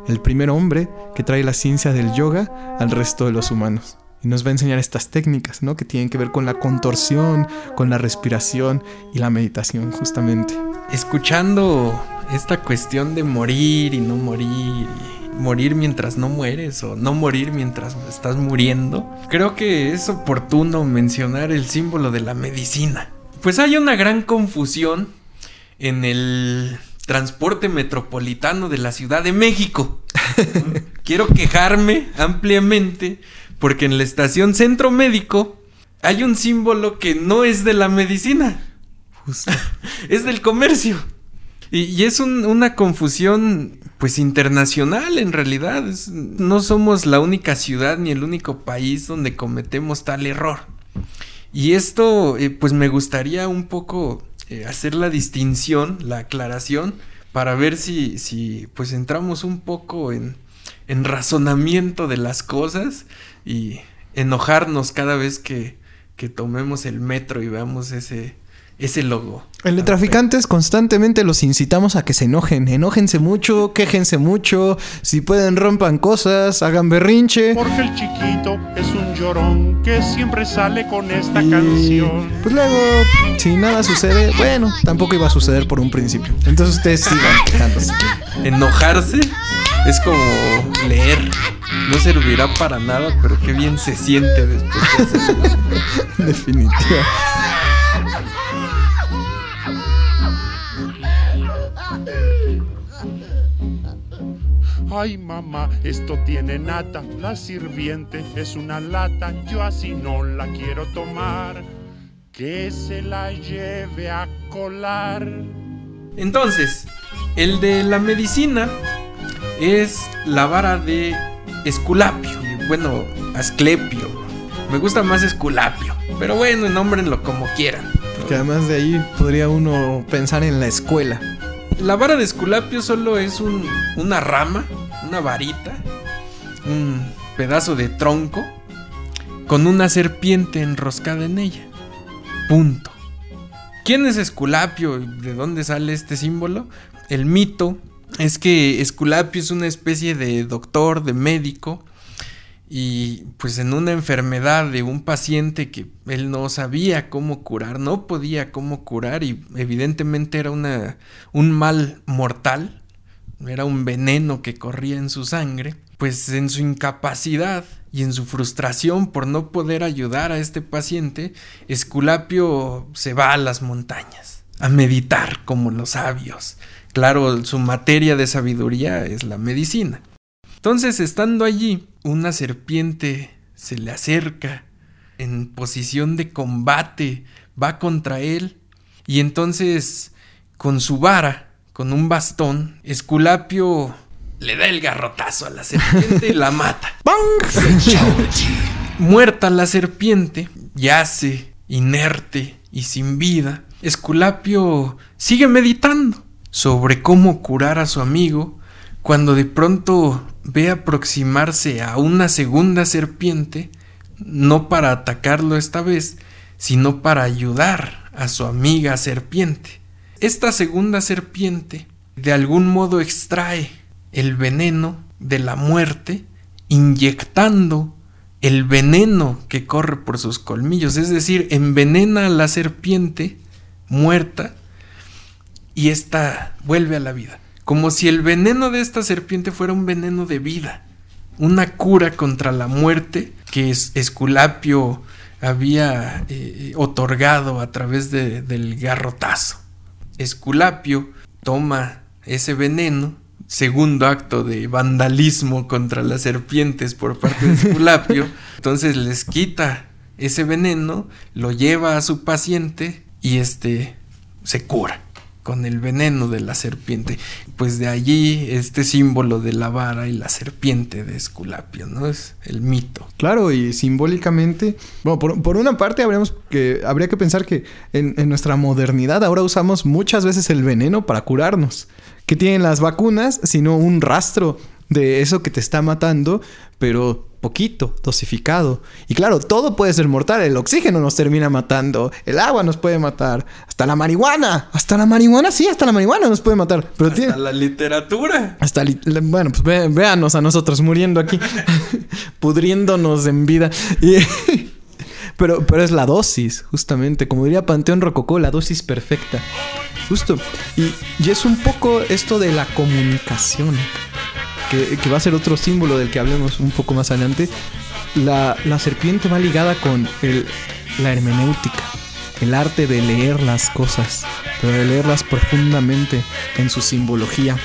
el primer hombre que trae la ciencia del yoga al resto de los humanos. Y nos va a enseñar estas técnicas, ¿no? Que tienen que ver con la contorsión, con la respiración y la meditación, justamente. Escuchando esta cuestión de morir y no morir, morir mientras no mueres o no morir mientras estás muriendo, creo que es oportuno mencionar el símbolo de la medicina. Pues hay una gran confusión en el transporte metropolitano de la Ciudad de México. Quiero quejarme ampliamente porque en la estación Centro Médico hay un símbolo que no es de la medicina, Justo. es del comercio. Y, es un- una confusión pues internacional en realidad. No somos la única ciudad ni el único país donde cometemos tal error. Y esto eh, pues me gustaría un poco eh, hacer la distinción, la aclaración, para ver si, si pues entramos un poco en, en razonamiento de las cosas y enojarnos cada vez que, que tomemos el metro y veamos ese, ese logo. En Traficantes constantemente los incitamos a que se enojen. Enójense mucho, quéjense mucho. Si pueden, rompan cosas, hagan berrinche. Porque el chiquito es un llorón que siempre sale con esta Y, canción. Pues luego, si nada sucede, bueno, tampoco iba a suceder por un principio. Entonces ustedes sigan quejándose. Enojarse es como leer. No servirá para nada, pero qué bien se siente después de hacerlo. Definitivamente. Ay mamá, esto tiene nata, la sirviente es una lata, yo así no la quiero tomar, que se la lleve a colar. Entonces, el de la medicina es la vara de Esculapio. Bueno, Asclepio. Me gusta más Esculapio. Pero bueno, nómbrenlo como quieran. Que además de ahí podría uno pensar en la escuela. La vara de Esculapio solo es un- una rama, una varita, un pedazo de tronco con una serpiente enroscada en ella. Punto. ¿Quién es Esculapio de dónde sale este símbolo? El mito es que Esculapio es una especie de doctor, de médico, y pues en una enfermedad de un paciente que él no sabía cómo curar, no podía cómo curar y evidentemente era una, un mal mortal, era un veneno que corría en su sangre, pues en su incapacidad y en su frustración por no poder ayudar a este paciente, Esculapio se va a las montañas a meditar como los sabios. Claro, su materia de sabiduría es la medicina. Entonces, estando allí, una serpiente se le acerca en posición de combate, va contra él, y entonces, con su vara, con un bastón, Esculapio le da el garrotazo a la serpiente y la mata. Muerta la serpiente, yace, inerte y sin vida, Esculapio sigue meditando sobre cómo curar a su amigo cuando de pronto ve aproximarse a una segunda serpiente, no para atacarlo esta vez, sino para ayudar a su amiga serpiente. Esta segunda serpiente de algún modo extrae el veneno de la muerte, inyectando el veneno que corre por sus colmillos, es decir, envenena a la serpiente muerta y ésta vuelve a la vida. Como si el veneno de esta serpiente fuera un veneno de vida, una cura contra la muerte que es- Esculapio había eh, otorgado a través de- del garrotazo. Esculapio toma ese veneno, segundo acto de vandalismo contra las serpientes por parte de Esculapio, entonces les quita ese veneno, lo lleva a su paciente y este se cura con el veneno de la serpiente. Pues de allí este símbolo de la vara y la serpiente de Esculapio, ¿no? Es el mito. Claro, y simbólicamente, bueno, por, por una parte habríamos que, habría que pensar que en, nuestra modernidad ahora usamos muchas veces el veneno para curarnos. ¿Qué tienen las vacunas? Sino un rastro de eso que te está matando, pero poquito, dosificado. Y claro, todo puede ser mortal. El oxígeno nos termina matando, el agua nos puede matar, hasta la marihuana, hasta la marihuana, sí, hasta la marihuana nos puede matar. Pero tiene... Hasta la literatura. Hasta li- bueno, pues ve- véanos a nosotros muriendo aquí, pudriéndonos en vida. Y- pero, pero es la dosis, justamente. Como diría Panteón Rococó, la dosis perfecta. Justo. Y, y es un poco esto de la comunicación. Que, va a ser otro símbolo del que hablemos un poco más adelante. La, serpiente va ligada con la hermenéutica. El arte de leer las cosas. Pero de leerlas profundamente en su simbología.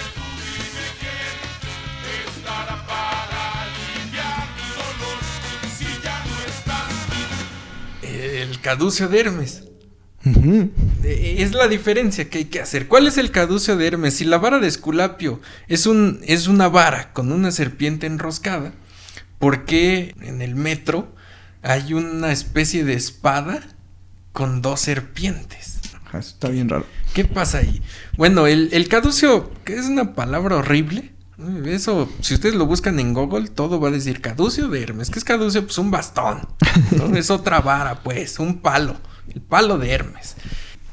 El caduceo de Hermes. Eh, Es la diferencia que hay que hacer. ¿Cuál es el caduceo de Hermes? Si la vara de Esculapio es, un, es una vara con una serpiente enroscada, ¿por qué en el metro hay una especie de espada con dos serpientes? Ajá, eso Está bien raro. ¿Qué pasa ahí? Bueno, el, el caduceo, que es una palabra horrible. Eso, si ustedes lo buscan en Google, todo va a decir caduceo de Hermes. ¿Qué es caduceo? Pues un bastón. ¿no? es otra vara, pues, un palo. El palo de Hermes.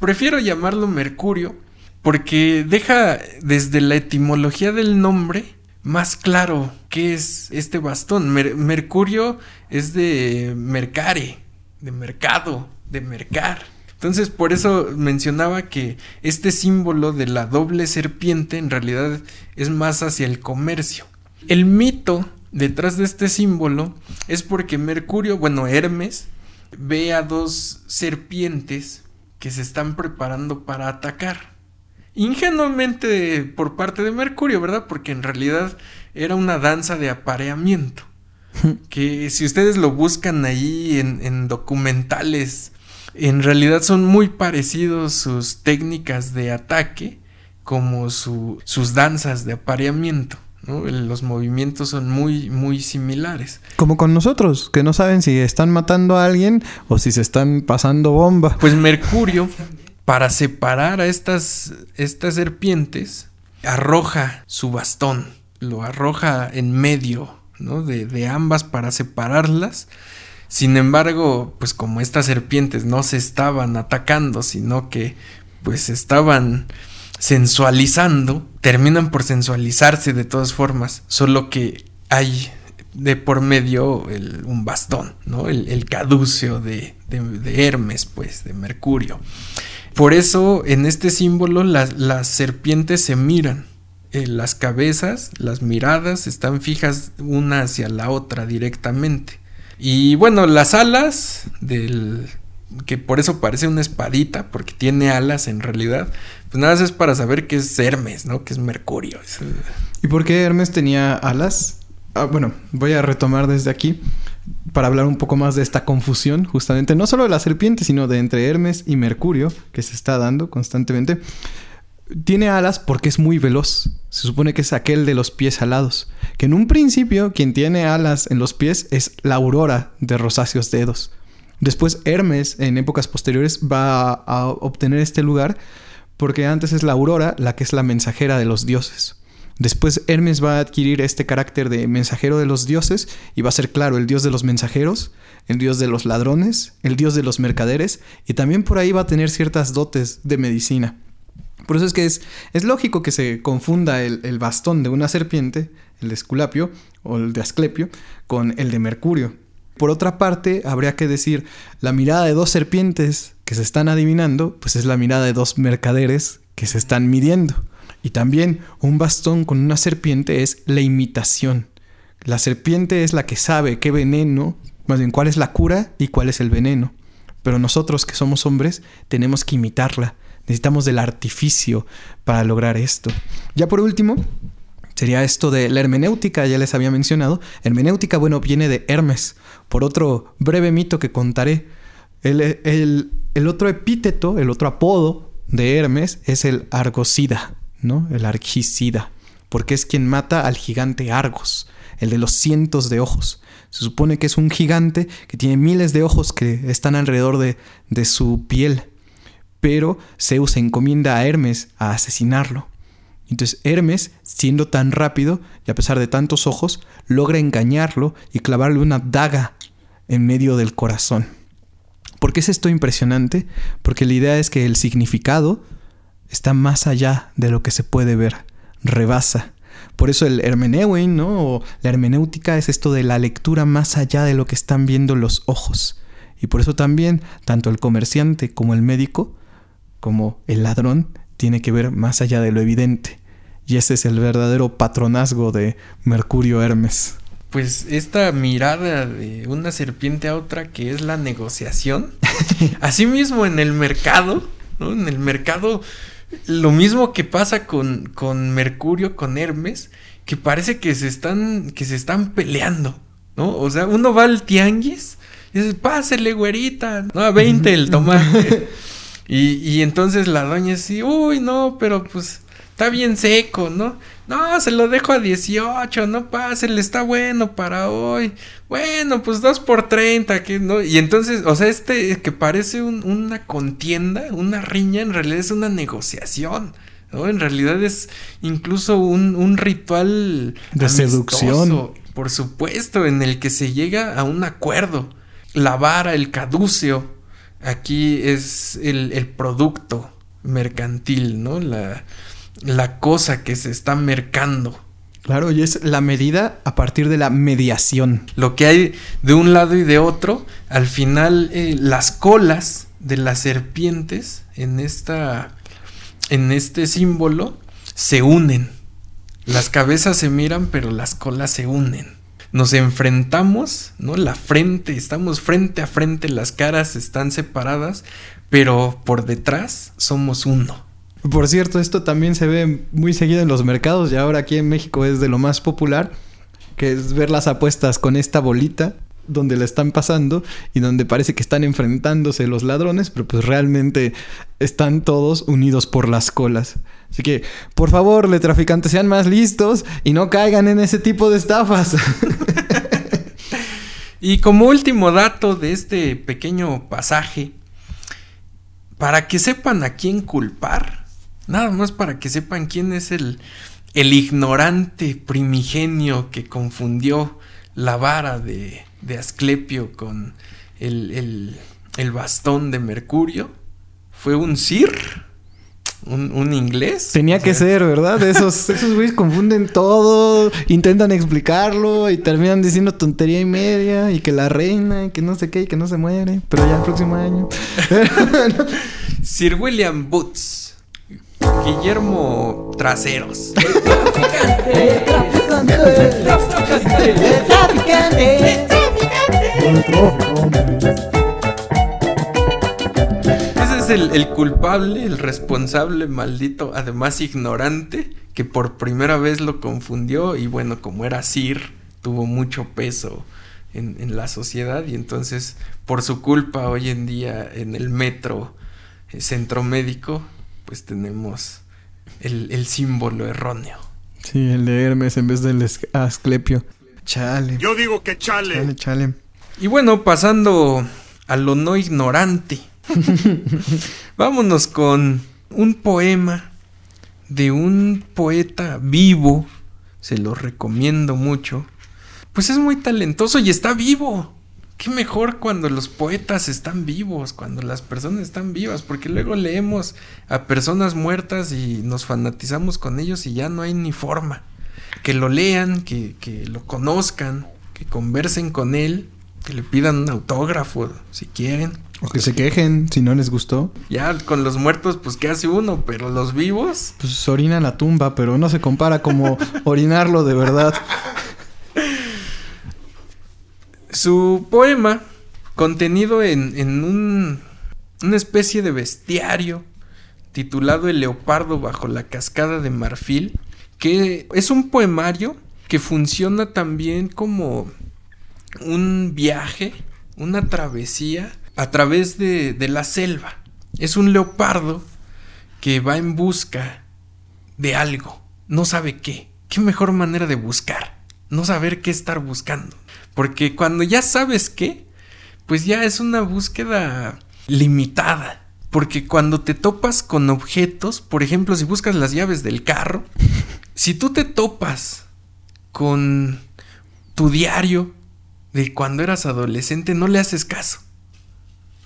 Prefiero llamarlo Mercurio porque deja desde la etimología del nombre más claro qué es este bastón. Mer- Mercurio es de mercare, de mercado, de mercar. Entonces, por eso mencionaba que este símbolo de la doble serpiente en realidad es más hacia el comercio. El mito detrás de este símbolo es porque Mercurio, bueno, Hermes, ve a dos serpientes que se están preparando para atacar. Ingenuamente por parte de Mercurio, ¿verdad? Porque en realidad era una danza de apareamiento. que si ustedes lo buscan ahí en, en documentales, en realidad son muy parecidos sus técnicas de ataque como su- sus danzas de apareamiento. Los movimientos son muy, muy similares. Como con nosotros, que no saben si están matando a alguien o si se están pasando bomba. Pues Mercurio, para separar a estas, estas serpientes, arroja su bastón, lo arroja en medio ¿no? de, de ambas para separarlas. Sin embargo, pues como estas serpientes no se estaban atacando, sino que pues estaban sensualizando, terminan por sensualizarse de todas formas, solo que hay de por medio un bastón, ¿no? El, el caduceo de, de- de Hermes, pues, de Mercurio. Por eso en este símbolo las, las serpientes se miran. Eh, las cabezas, las miradas están fijas una hacia la otra directamente. Y bueno, las alas del que por eso parece una espadita porque tiene alas en realidad, pues nada más es para saber que es Hermes, ¿no? Que es Mercurio. Es, ¿Y por qué Hermes tenía alas? Ah, bueno, voy a retomar desde aquí para hablar un poco más de esta confusión, justamente, no solo de la serpiente, sino de entre Hermes y Mercurio, que se está dando constantemente. Tiene alas porque es muy veloz. Se supone que es aquel de los pies alados. Que en un principio, quien tiene alas en los pies es la aurora de rosáceos dedos. Después Hermes, en épocas posteriores, va a, obtener este lugar porque antes es la aurora la que es la mensajera de los dioses. Después Hermes va a adquirir este carácter de mensajero de los dioses y va a ser claro el dios de los mensajeros, el dios de los ladrones, el dios de los mercaderes y también por ahí va a tener ciertas dotes de medicina. Por eso es que es, lógico que se confunda el bastón de una serpiente, el de Esculapio o el de Asclepio, con el de Mercurio. Por otra parte, habría que decir, la mirada de dos serpientes que se están adivinando, pues es la mirada de dos mercaderes que se están midiendo. Y también un bastón con una serpiente es la imitación. La serpiente es la que sabe qué veneno Más bien, ¿cuál es la cura y cuál es el veneno? Pero nosotros que somos hombres tenemos que imitarla. Necesitamos del artificio para lograr esto. Ya por último, sería esto de la hermenéutica, ya les había mencionado. Hermenéutica, bueno, viene de Hermes, por otro breve mito que contaré. El, otro epíteto, el otro apodo de Hermes es el Argocida, ¿no? El Argicida, porque es quien mata al gigante Argos, el de los cientos de ojos. Se supone que es un gigante que tiene miles de ojos que están alrededor de, de su piel, pero Zeus encomienda a Hermes a asesinarlo. Entonces Hermes, siendo tan rápido y a pesar de tantos ojos, logra engañarlo y clavarle una daga en medio del corazón. ¿Por qué es esto impresionante? Porque la idea es que el significado está más allá de lo que se puede ver, rebasa. Por eso el hermeneuin, ¿no? O la hermenéutica es esto de la lectura más allá de lo que están viendo los ojos. Y por eso también, tanto el comerciante como el médico, como el ladrón, tiene que ver más allá de lo evidente. Y ese es el verdadero patronazgo de Mercurio Hermes. Pues esta mirada de una serpiente a otra que es la negociación. Asimismo en el mercado, ¿no? En el mercado, lo mismo que pasa con, con Mercurio, con Hermes, que parece que se están, que se están peleando, ¿no? O sea, uno va al tianguis y dice, pásele, güerita, no, a 20 el tomate. y, y entonces la doña dice, uy, no, pero pues está bien seco, ¿no? No, se lo dejo a 18, no pásele, está bueno para hoy. Bueno, pues 2 por 30, que no. Y entonces, o sea, este que parece un- una contienda, una riña, en realidad es una negociación. ¿no? En realidad es incluso un, un ritual De amistoso, seducción. Por supuesto, en el que se llega a un acuerdo. La vara, el caduceo, aquí es el, el producto mercantil, ¿no? La, la cosa que se está mercando. Claro, y es la medida a partir de la mediación. Lo que hay de un lado y de otro, al final eh, las colas de las serpientes en esta en este símbolo se unen. Las cabezas se miran, pero las colas se unen. Nos enfrentamos, ¿no? La frente, estamos frente a frente, las caras están separadas, pero por detrás somos uno. Por cierto, esto también se ve muy seguido en los mercados y ahora aquí en México es de lo más popular, que es ver las apuestas con esta bolita donde la están pasando y donde parece que están enfrentándose los ladrones, pero pues realmente están todos unidos por las colas. Así que, por favor, le traficantes, sean más listos y no caigan en ese tipo de estafas. Y como último dato de este pequeño pasaje, para que sepan a quién culpar, nada más para que sepan quién es el, el ignorante primigenio que confundió la vara de, de Asclepio con el, el- el bastón de Mercurio, fue un Sir, un, un inglés. Tenía O que ser, ¿verdad? Esos, esos güeyes confunden todo, intentan explicarlo y terminan diciendo tontería y media y que la reina y que no sé qué y que no se muere, pero ya el próximo año. Sir William Boots, Guillermo Traseros. Es el, el culpable, el responsable, maldito, además ignorante, que por primera vez lo confundió y bueno, como era Sir, tuvo mucho peso en, en la sociedad y entonces por su culpa hoy en día en el metro eh, centro médico, pues tenemos el, el símbolo erróneo. Sí, el de Hermes en vez del Asclepio. Chale. Yo digo que chale. Chale, chale. Y bueno, pasando a lo no ignorante. Vámonos con un poema de un poeta vivo. Se lo recomiendo mucho. Pues es muy talentoso y está vivo. Qué mejor cuando los poetas están vivos, cuando las personas están vivas, porque luego leemos a personas muertas y nos fanatizamos con ellos y ya no hay ni forma. Que lo lean, que, que lo conozcan, que conversen con él, que le pidan un autógrafo si quieren. O que se quejen si no les gustó. Ya con los muertos, pues qué hace uno, pero los vivos, Pues orina la tumba, pero no se compara como orinarlo de verdad. Su poema, contenido en, en un, una especie de bestiario titulado El leopardo bajo la cascada de marfil, que es un poemario que funciona también como un viaje, una travesía a través de, de la selva. Es un leopardo que va en busca de algo, no sabe qué. ¿Qué mejor manera de buscar? No saber qué estar buscando. Porque cuando ya sabes qué, pues ya es una búsqueda limitada. Porque cuando te topas con objetos, por ejemplo, si buscas las llaves del carro, si tú te topas con tu diario de cuando eras adolescente, no le haces caso.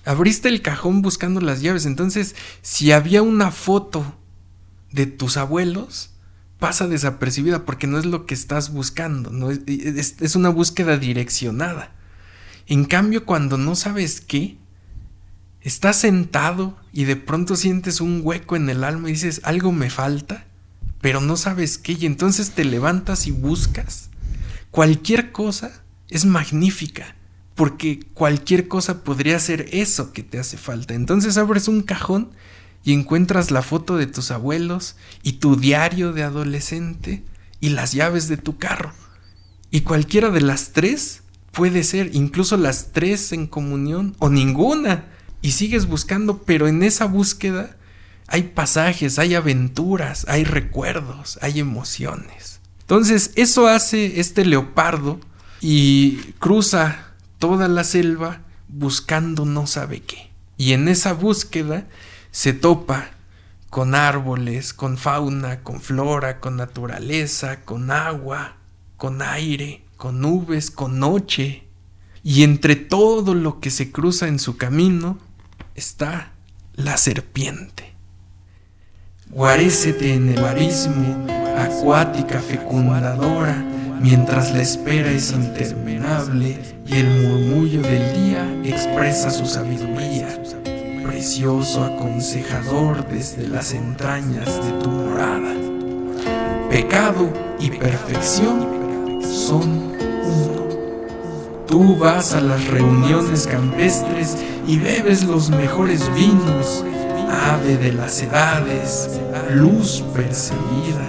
Abriste el cajón buscando las llaves, entonces si había una foto de tus abuelos, pasa desapercibida porque no es lo que estás buscando, es una búsqueda direccionada. En cambio, cuando no sabes qué, estás sentado y de pronto sientes un hueco en el alma y dices, algo me falta, pero no sabes qué, y entonces te levantas y buscas. Cualquier cosa es magnífica, porque cualquier cosa podría ser eso que te hace falta. Entonces abres un cajón y encuentras la foto de tus abuelos y tu diario de adolescente y las llaves de tu carro. Y cualquiera de las tres puede ser, incluso las tres en comunión o ninguna. Y sigues buscando, pero en esa búsqueda hay pasajes, hay aventuras, hay recuerdos, hay emociones. Entonces eso hace este leopardo y cruza toda la selva buscando no sabe qué. Y en esa búsqueda se topa con árboles, con fauna, con flora, con naturaleza, con agua, con aire, con nubes, con noche. Y entre todo lo que se cruza en su camino está la serpiente. Guarécete en el abismo, acuática fecundadora, mientras la espera es interminable y el murmullo del día expresa su sabiduría precioso aconsejador desde las entrañas de tu morada. Pecado y perfección son uno. Tú vas a las reuniones campestres y bebes los mejores vinos, ave de las edades, luz perseguida,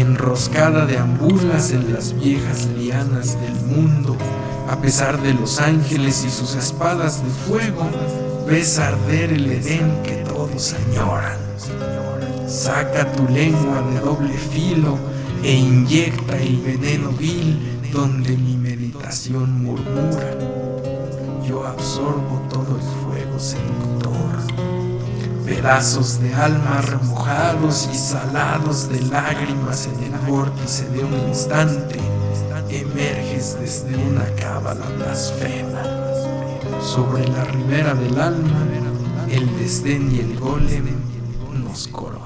enroscada de ambulas en las viejas lianas del mundo, a pesar de los ángeles y sus espadas de fuego, ves arder el Edén que todos añoran. Saca tu lengua de doble filo e inyecta el veneno vil donde mi meditación murmura. Yo absorbo todo el fuego seductor. Pedazos de alma remojados y salados de lágrimas en el vórtice de un instante, emerges desde una cábala blasfema sobre la ribera del alma, el desdén y el golem nos coronan.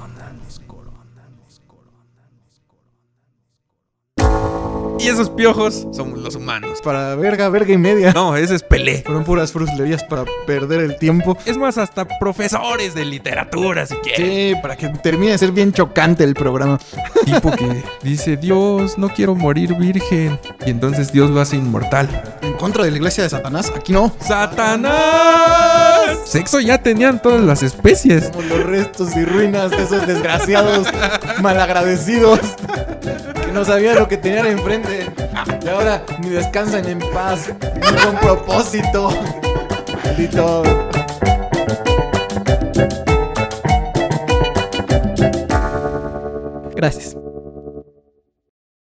Y esos piojos somos los humanos. Para verga, verga y media. No, ese es Pelé. Fueron puras fruslerías para perder el tiempo. Es más, hasta profesores de literatura, si quieren. Sí, para que termine de ser bien chocante el programa. Tipo que dice, Dios, no quiero morir virgen. Y entonces Dios lo hace inmortal. En contra de la iglesia de Satanás, aquí no. ¡Satanás! Sexo ya tenían todas las especies. Como los restos y ruinas de esos desgraciados malagradecidos no sabían lo que tenían enfrente. Y ahora ni descansan en paz, ni con propósito. Maldito. Gracias.